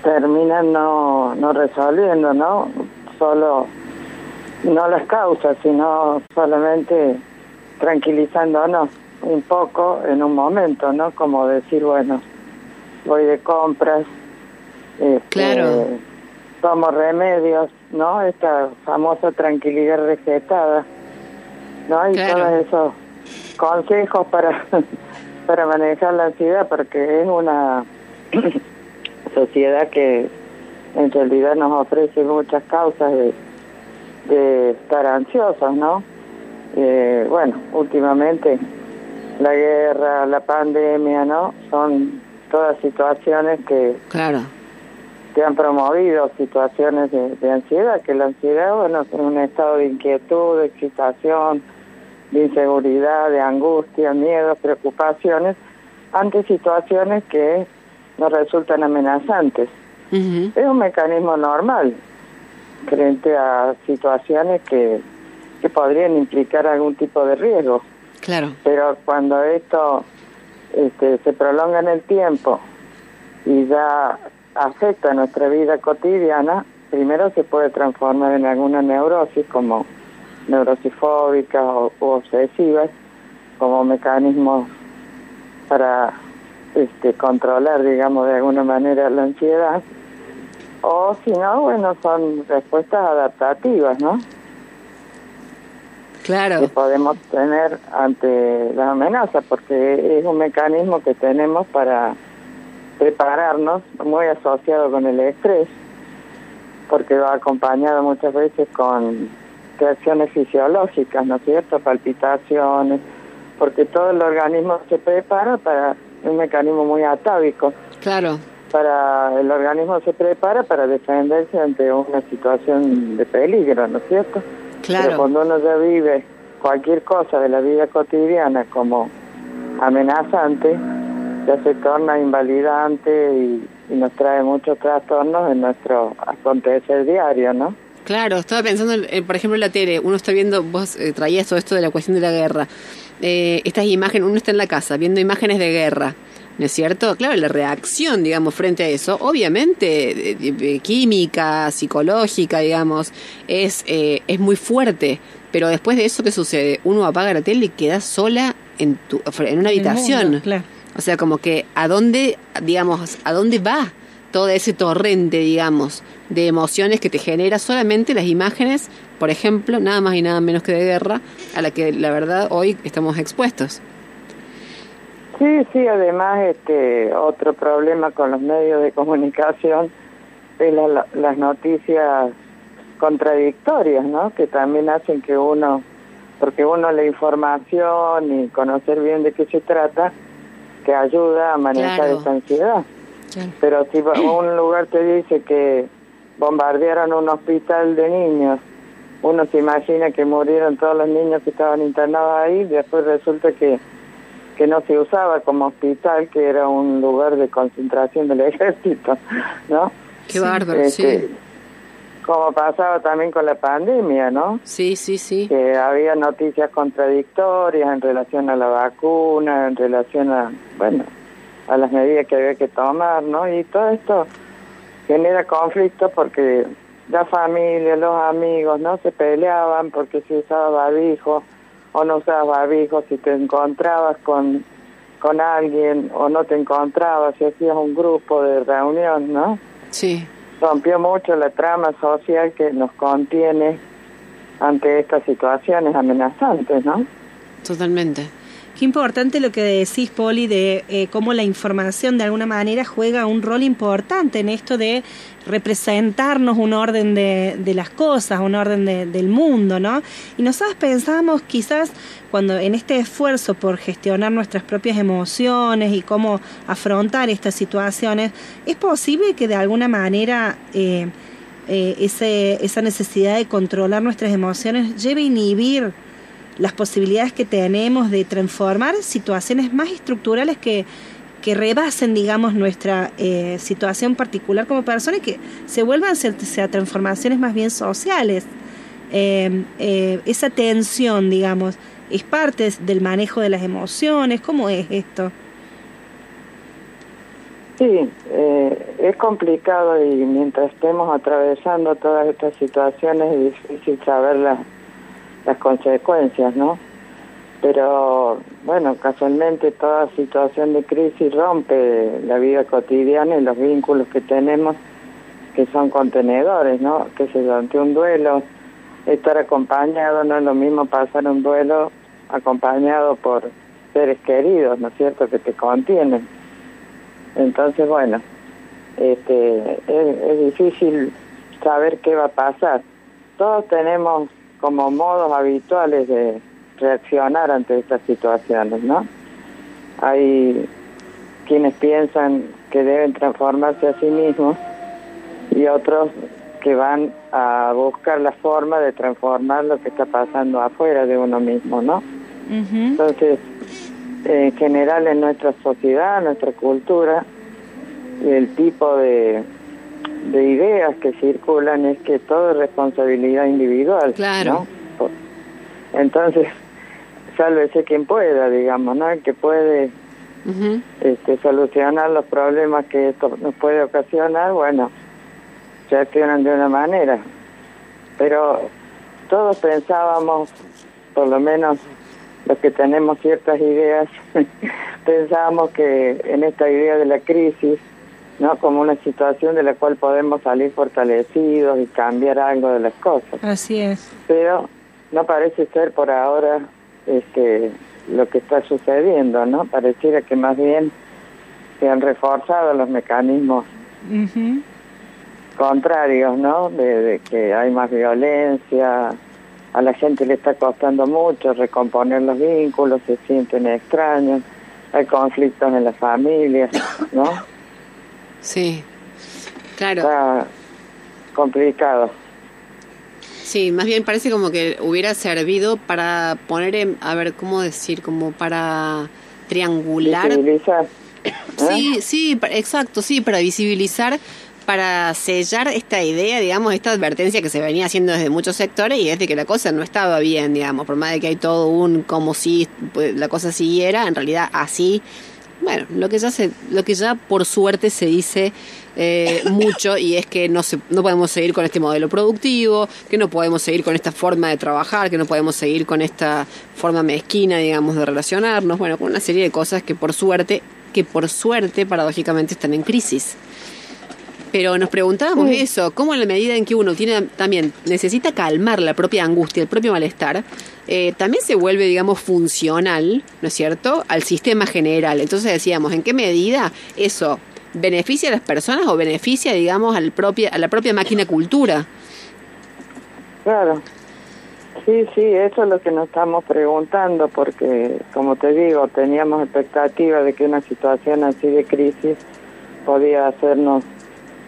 terminan no, no resolviendo, ¿no? Solo, no las causas, sino solamente tranquilizándonos un poco en un momento, ¿no? Como decir, bueno, voy de compras, este, Claro. tomo remedios, ¿no? Esta famosa tranquilidad recetada, ¿no? Y Claro. todos esos consejos para, para manejar la ansiedad, porque es una sociedad que en realidad nos ofrece muchas causas de, de estar ansiosos, ¿no? Eh, bueno, últimamente la guerra, la pandemia, ¿no? Son todas situaciones que, claro. que han promovido situaciones de, de ansiedad, que la ansiedad, bueno, es un estado de inquietud, de excitación, de inseguridad, de angustia, miedos, preocupaciones, ante situaciones que nos resultan amenazantes. Es un mecanismo normal frente a situaciones que, que podrían implicar algún tipo de riesgo, Claro. pero cuando esto este, se prolonga en el tiempo y ya afecta nuestra vida cotidiana, primero se puede transformar en alguna neurosis como neurosis fóbica o u obsesivas, como mecanismos para este, controlar, digamos, de alguna manera la ansiedad. O si no, bueno, son respuestas adaptativas, ¿no? Que Claro. podemos tener ante las amenazas, porque es un mecanismo que tenemos para prepararnos, muy asociado con el estrés, porque va acompañado muchas veces con reacciones fisiológicas, ¿no es cierto? Palpitaciones, porque todo el organismo se prepara para un mecanismo muy atávico. Claro. Para el organismo se prepara para defenderse ante una situación de peligro, ¿no es cierto? Pero Claro. cuando uno ya vive cualquier cosa de la vida cotidiana como amenazante, ya se torna invalidante y, y nos trae muchos trastornos en nuestro acontecer diario, ¿no? Claro, estaba pensando, en, en, por ejemplo, en la tele, uno está viendo, vos eh, traías todo esto de la cuestión de la guerra, eh, estas imágenes, uno está en la casa viendo imágenes de guerra, ¿no es cierto? Claro, la reacción, digamos, frente a eso, obviamente, química, psicológica, digamos, es, eh, es muy fuerte, pero después de eso, ¿qué sucede? Uno apaga la tele y quedas sola en, tu, en una habitación. mundo, claro. O sea, como que a dónde, digamos, a dónde va todo ese torrente, digamos, de emociones que te genera solamente las imágenes, por ejemplo, nada más y nada menos que de guerra, a la que la verdad hoy estamos expuestos. Sí, sí, además este otro problema con los medios de comunicación es la- la- las noticias contradictorias, ¿no? Que también hacen que uno, porque uno la información y conocer bien de qué se trata, que ayuda a manejar Claro. esa ansiedad. Claro. Pero si un lugar te dice que bombardearon un hospital de niños, uno se imagina que murieron todos los niños que estaban internados ahí, después resulta que que no se usaba como hospital, que era un lugar de concentración del ejército, ¿no? Qué bárbaro, Este, sí. Como pasaba también con la pandemia, ¿no? Sí, sí, sí. Que había noticias contradictorias en relación a la vacuna, en relación a, bueno, a las medidas que había que tomar, ¿no? Y todo esto genera conflicto porque la familia, los amigos, ¿no? Se peleaban porque si usaba barbijo o no usabas barbijo, si te encontrabas con, con alguien o no te encontrabas, si hacías un grupo de reunión, ¿no? Sí. Rompió mucho la trama social que nos contiene ante estas situaciones amenazantes, ¿no? Totalmente. Qué importante lo que decís, Poli, de eh, cómo la información de alguna manera juega un rol importante en esto de representarnos un orden de, de las cosas, un orden de- del mundo, ¿no? Y nosotros pensábamos quizás cuando en este esfuerzo por gestionar nuestras propias emociones y cómo afrontar estas situaciones, es posible que de alguna manera eh, eh, ese, esa necesidad de controlar nuestras emociones lleve a inhibir las posibilidades que tenemos de transformar situaciones más estructurales que, que rebasen, digamos, nuestra eh, situación particular como persona y que se vuelvan a transformaciones más bien sociales. Eh, eh, esa tensión, digamos, es parte del manejo de las emociones. ¿Cómo es esto? Sí, eh, es complicado y mientras estemos atravesando todas estas situaciones es difícil saber las, consecuencias, ¿no? Pero bueno, casualmente toda situación de crisis rompe la vida cotidiana y los vínculos que tenemos que son contenedores, ¿no? Que se ante un duelo, estar acompañado no es lo mismo pasar un duelo acompañado por seres queridos, ¿no es cierto?, que te contienen. Entonces, bueno, este, es, es difícil saber qué va a pasar. Todos tenemos como modos habituales de reaccionar ante estas situaciones, ¿no? Hay quienes piensan que deben transformarse a sí mismos y otros que van a buscar la forma de transformar lo que está pasando afuera de uno mismo, ¿no? Entonces, en general en nuestra sociedad, nuestra cultura, el tipo de, de ideas que circulan es que todo es responsabilidad individual. Claro. ¿no? Entonces, sálvese quien pueda, digamos, ¿no? El que puede este, solucionar los problemas que esto nos puede ocasionar, bueno, reaccionan de una manera. Pero todos pensábamos, por lo menos los que tenemos ciertas ideas, pensábamos que en esta idea de la crisis, ¿no? Como una situación de la cual podemos salir fortalecidos y cambiar algo de las cosas Así es. pero no parece ser por ahora este lo que está sucediendo, ¿no? Pareciera que más bien se han reforzado los mecanismos contrarios, ¿no? De, de que hay más violencia, a la gente le está costando mucho recomponer los vínculos, se sienten extraños, hay conflictos en las familias, ¿no? Sí. Claro. Está complicado. Sí, más bien parece como que hubiera servido para poner en, a ver, ¿cómo decir? Como para triangular. Visibilizar. ¿eh? Sí, sí, exacto, sí, para visibilizar, para sellar esta idea, digamos, esta advertencia que se venía haciendo desde muchos sectores y es de que la cosa no estaba bien, digamos, por más de que hay todo un como si pues, la cosa siguiera, en realidad así, bueno, lo que ya se, lo que ya por suerte se dice eh, mucho y es que no se, no podemos seguir con este modelo productivo, que no podemos seguir con esta forma de trabajar, que no podemos seguir con esta forma mezquina, digamos, de relacionarnos, bueno, con una serie de cosas que por suerte, que por suerte paradójicamente están en crisis. Pero nos preguntábamos eso, cómo en la medida en que uno tiene también necesita calmar la propia angustia, el propio malestar, eh, también se vuelve, digamos, funcional, ¿no es cierto?, al sistema general. Entonces decíamos, ¿en qué medida eso beneficia a las personas o beneficia, digamos, al propia, a la propia máquina cultura? Claro. Sí, sí, eso es lo que nos estamos preguntando porque, como te digo, teníamos expectativa de que una situación así de crisis podía hacernos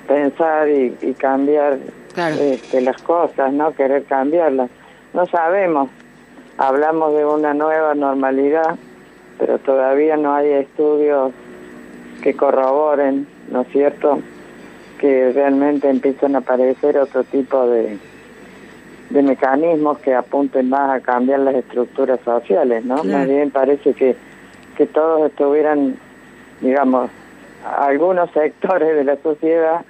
pensar y, y cambiar Claro. este, las cosas, ¿no? Querer cambiarlas. No sabemos. Hablamos de una nueva normalidad, pero todavía no hay estudios que corroboren, ¿no es cierto?, que realmente empiezan a aparecer otro tipo de, de mecanismos que apunten más a cambiar las estructuras sociales, ¿no? Claro. Más bien parece que, que todos estuvieran, digamos, algunos sectores de la sociedad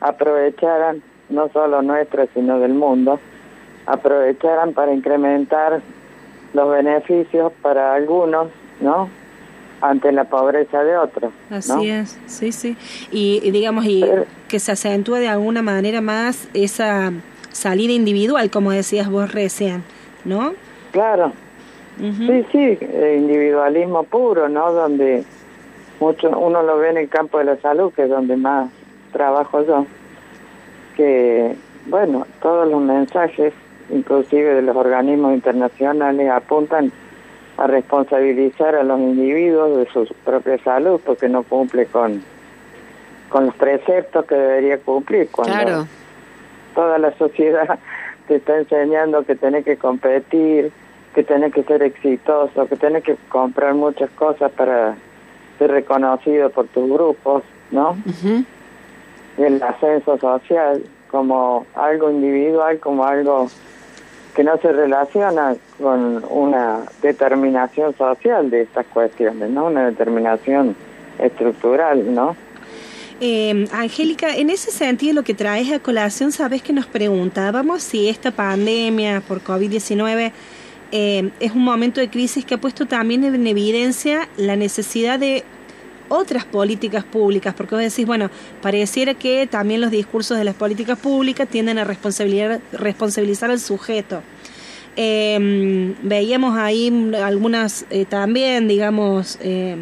aprovecharan, no solo nuestros, sino del mundo, aprovecharan para incrementar los beneficios para algunos, ¿no? Ante la pobreza de otros. ¿no? Así es, sí, sí. Y, y digamos, y Pero- que se acentúe de alguna manera más esa salida individual, como decías vos recién, ¿no? Claro, sí, sí, eh, individualismo puro, ¿no? Donde mucho uno lo ve en el campo de la salud, que es donde más trabajo yo, que, bueno, todos los mensajes, inclusive de los organismos internacionales, apuntan a responsabilizar a los individuos de su propia salud, porque no cumple con, con los preceptos que debería cumplir. Cuando Claro. toda la sociedad te está enseñando que tenés que competir, que tenés que ser exitoso, que tenés que comprar muchas cosas para ser reconocido por tus grupos, ¿no? Ujú. El ascenso social como algo individual, como algo que no se relaciona con una determinación social de estas cuestiones, ¿no? Una determinación estructural, ¿no? Eh, Angélica, en ese sentido lo que traes a colación, sabes que nos preguntábamos si esta pandemia por COVID-19 eh, es un momento de crisis que ha puesto también en evidencia la necesidad de otras políticas públicas, porque vos decís, bueno, pareciera que también los discursos de las políticas públicas tienden a responsabilizar, al sujeto. Eh, veíamos ahí algunas eh, también, digamos, eh,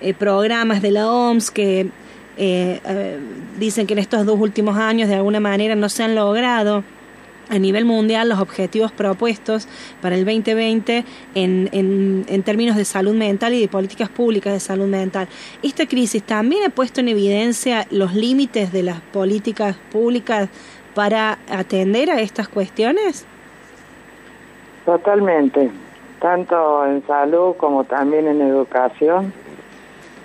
eh, programas de la OMS que eh, dicen que en estos dos últimos años de alguna manera no se han logrado a nivel mundial los objetivos propuestos para el 2020 en, en, en términos de salud mental y de políticas públicas de salud mental. Esta crisis también ha puesto en evidencia los límites de las políticas públicas para atender a estas cuestiones. Totalmente, tanto en salud como también en educación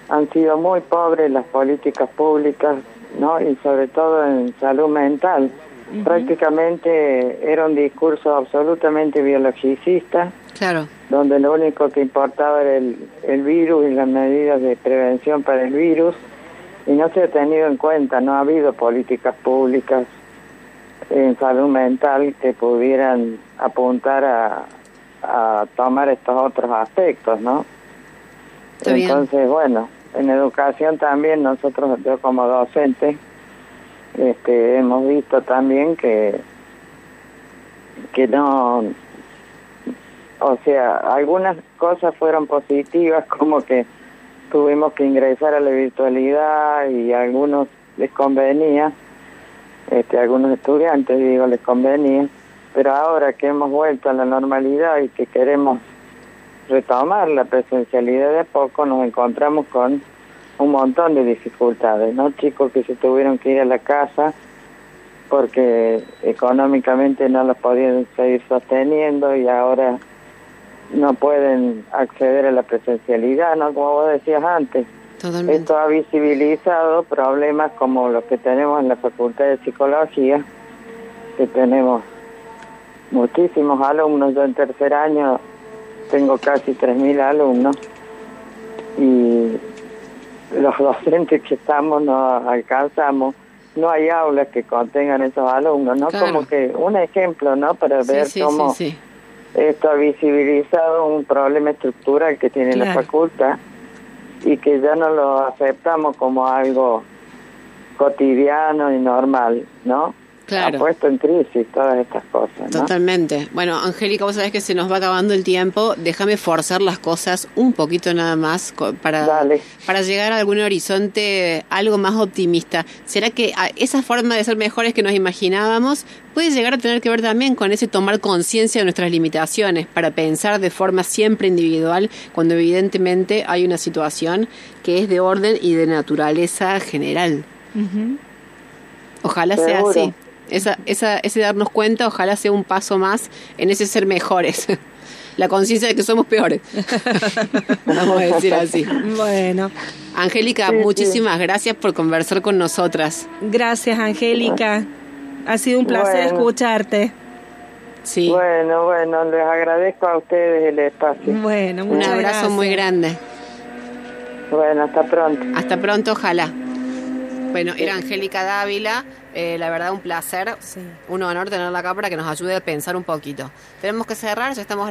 han sido muy pobres las políticas públicas, ¿no? Y sobre todo en salud mental. Prácticamente era un discurso absolutamente biologicista, Claro. donde lo único que importaba era el, el virus y las medidas de prevención para el virus, y no se ha tenido en cuenta, no ha habido políticas públicas en salud mental que pudieran apuntar a, a tomar estos otros aspectos, ¿no? Está bien. Entonces, bueno, en educación también nosotros, yo como docente, este, hemos visto también que que no, o sea, algunas cosas fueron positivas, como que tuvimos que ingresar a la virtualidad y algunos les convenía, este, algunos estudiantes, digo, les convenía, pero ahora que hemos vuelto a la normalidad y que queremos retomar la presencialidad de a poco, nos encontramos con un montón de dificultades, ¿no? Chicos que se tuvieron que ir a la casa porque económicamente no los podían seguir sosteniendo y ahora no pueden acceder a la presencialidad, ¿no? Como vos decías antes. Totalmente. Esto ha visibilizado problemas como los que tenemos en la Facultad de Psicología, que tenemos muchísimos alumnos. Yo en tercer año tengo casi 3.000 alumnos y los docentes que estamos no alcanzamos. No hay aulas que contengan esos alumnos, ¿no? Claro. Como que un ejemplo, ¿no? Para ver sí, cómo sí, esto ha visibilizado un problema estructural que tiene la facultad y que ya no lo aceptamos como algo cotidiano y normal, ¿no? Claro. Ha puesto en crisis todas estas cosas, ¿no? Totalmente. Bueno, Angélica, vos sabés que se nos va acabando el tiempo. Déjame forzar las cosas un poquito nada más para, Dale. para llegar a algún horizonte algo más optimista. ¿Será que a- esa forma de ser mejores que nos imaginábamos puede llegar a tener que ver también con ese tomar conciencia de nuestras limitaciones para pensar de forma siempre individual cuando evidentemente hay una situación que es de orden y de naturaleza general? Ojalá sea así. Esa, esa, ese darnos cuenta, ojalá sea un paso más en ese ser mejores. la conciencia de que somos peores. Vamos a decir así. Bueno, Angélica, Sí, sí. muchísimas gracias por conversar con nosotras. gracias Angélica. Ha sido un placer Bueno. escucharte. Sí. Bueno, bueno, les agradezco a ustedes el espacio. Bueno, Un abrazo muy grande. Bueno, hasta pronto. Hasta pronto, ojalá. Bueno, era Angélica Dávila. eh, la verdad, un placer. Sí. Un honor tenerla acá para que nos ayude a pensar un poquito. Tenemos que cerrar, ya estamos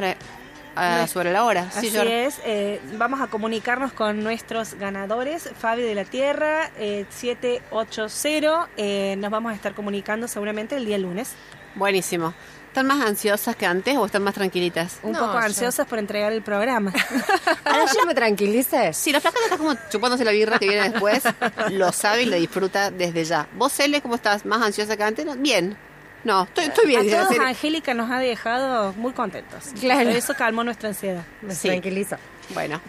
No. sobre la hora. Así Sí, es, eh, vamos a comunicarnos con nuestros ganadores, Fabi de la Tierra, eh, 780, eh, nos vamos a estar comunicando seguramente el día lunes. Buenísimo. ¿Están más ansiosas que antes o están más tranquilitas? Un No, poco yo- ansiosas por entregar el programa. Ahora yo me tranquilices. Si la flaca está como chupándose la birra que viene después, lo sabe y lo disfruta desde ya. ¿Vos, Cele, cómo estás? ¿Más ansiosa que antes? Bien. No, estoy, estoy bien. a todos. Angélica nos ha dejado muy contentos. Claro. Eso calmó nuestra ansiedad. Me Sí. tranquilizo. Bueno,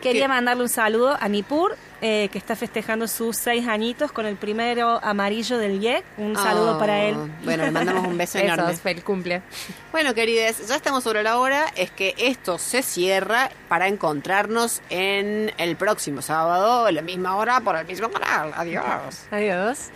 Quería ¿Qué? mandarle un saludo a Nipur, eh, que está festejando sus seis añitos con el primero amarillo del IEC. Un saludo para él. Bueno, le mandamos un beso enorme. Besos, feliz cumple. Bueno, querides, ya estamos sobre la hora. Es que esto se cierra para encontrarnos en el próximo sábado, a la misma hora, por el mismo canal. Adiós. Adiós.